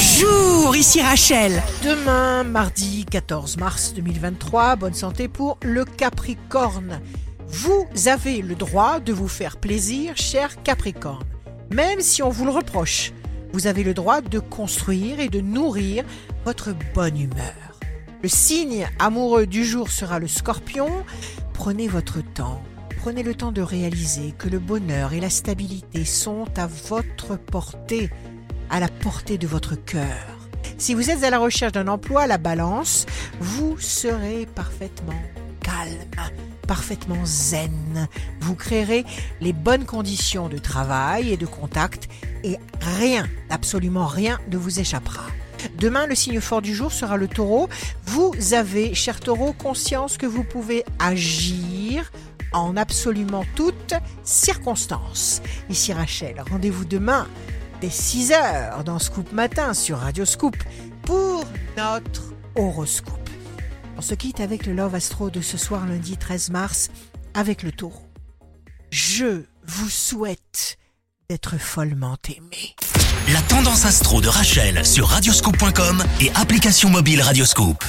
Bonjour, ici Rachel. Demain, mardi 14 mars 2023, bonne santé pour le Capricorne. Vous avez le droit de vous faire plaisir, cher Capricorne, même si on vous le reproche. Vous avez le droit de construire et de nourrir votre bonne humeur. Le signe amoureux du jour sera le Scorpion. Prenez votre temps. Prenez le temps de réaliser que le bonheur et la stabilité sont à votre portée à la portée de votre cœur. Si vous êtes à la recherche d'un emploi à la balance, vous serez parfaitement calme, parfaitement zen. Vous créerez les bonnes conditions de travail et de contact et rien, absolument rien ne vous échappera. Demain, le signe fort du jour sera le taureau. Vous avez, cher taureau, conscience que vous pouvez agir en absolument toutes circonstances. Ici Rachel, rendez-vous demain dès 6h dans Scoop Matin sur Radio Scoop pour notre horoscope. On se quitte avec le Love Astro de ce soir lundi 13 mars avec le taureau. Je vous souhaite d'être follement aimé. La tendance astro de Rachel sur radioscoop.com et application mobile Radioscoop.